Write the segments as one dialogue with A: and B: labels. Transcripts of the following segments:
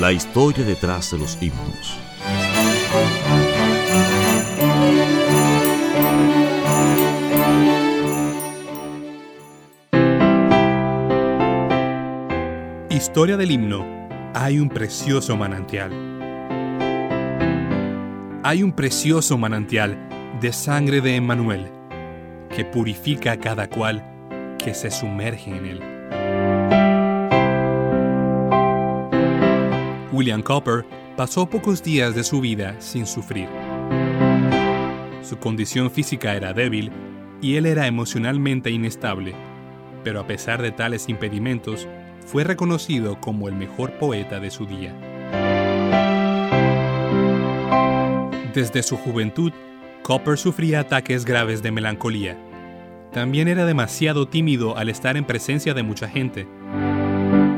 A: La historia detrás de los himnos.
B: Historia del himno. Hay un precioso manantial. Hay un precioso manantial de sangre de Emmanuel que purifica a cada cual que se sumerge en él. William Copper pasó pocos días de su vida sin sufrir. Su condición física era débil y él era emocionalmente inestable, pero a pesar de tales impedimentos, fue reconocido como el mejor poeta de su día. Desde su juventud, Copper sufría ataques graves de melancolía. También era demasiado tímido al estar en presencia de mucha gente.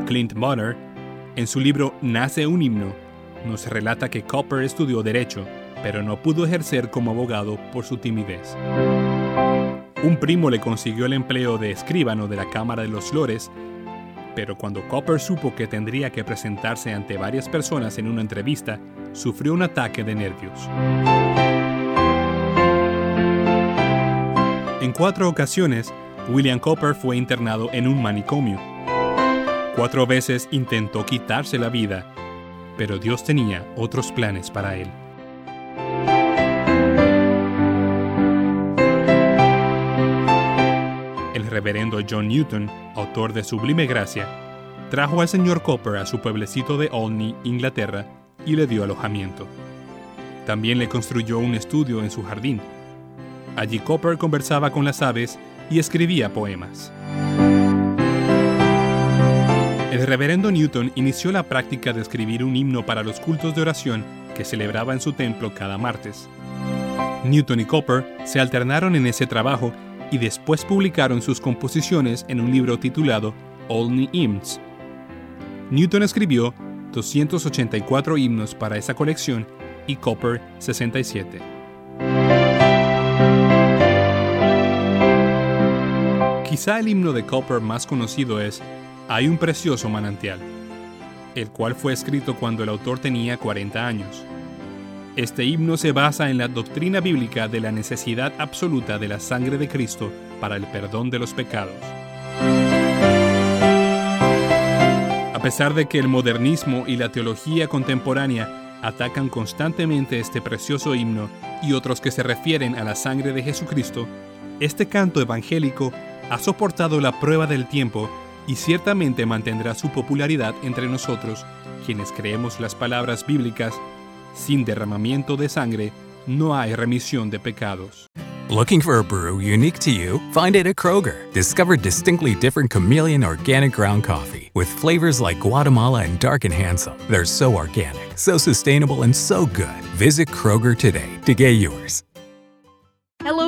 B: Clint Bonner, en su libro Nace un himno, nos relata que Copper estudió derecho, pero no pudo ejercer como abogado por su timidez. Un primo le consiguió el empleo de escribano de la Cámara de los Lores, pero cuando Copper supo que tendría que presentarse ante varias personas en una entrevista, sufrió un ataque de nervios. En cuatro ocasiones, William Copper fue internado en un manicomio. Cuatro veces intentó quitarse la vida, pero Dios tenía otros planes para él. El reverendo John Newton, autor de Sublime Gracia, trajo al señor Copper a su pueblecito de Olney, Inglaterra, y le dio alojamiento. También le construyó un estudio en su jardín. Allí Copper conversaba con las aves y escribía poemas. El reverendo Newton inició la práctica de escribir un himno para los cultos de oración que celebraba en su templo cada martes. Newton y Copper se alternaron en ese trabajo y después publicaron sus composiciones en un libro titulado Olney Hymns. Newton escribió 284 himnos para esa colección y Copper 67. Quizá el himno de Copper más conocido es Hay un precioso manantial, el cual fue escrito cuando el autor tenía 40 años. Este himno se basa en la doctrina bíblica de la necesidad absoluta de la sangre de Cristo para el perdón de los pecados. A pesar de que el modernismo y la teología contemporánea atacan constantemente este precioso himno y otros que se refieren a la sangre de Jesucristo, este canto evangélico ha soportado la prueba del tiempo y ciertamente mantendrá su popularidad entre nosotros, quienes creemos las palabras bíblicas sin derramamiento de sangre no hay remisión de pecados.
C: Looking for a brew unique to you? Find it at Kroger. Discover distinctly different chameleon organic ground coffee with flavors like Guatemala and Dark and Handsome. They're so organic, so sustainable, and so good. Visit Kroger today to get yours.
D: Hello,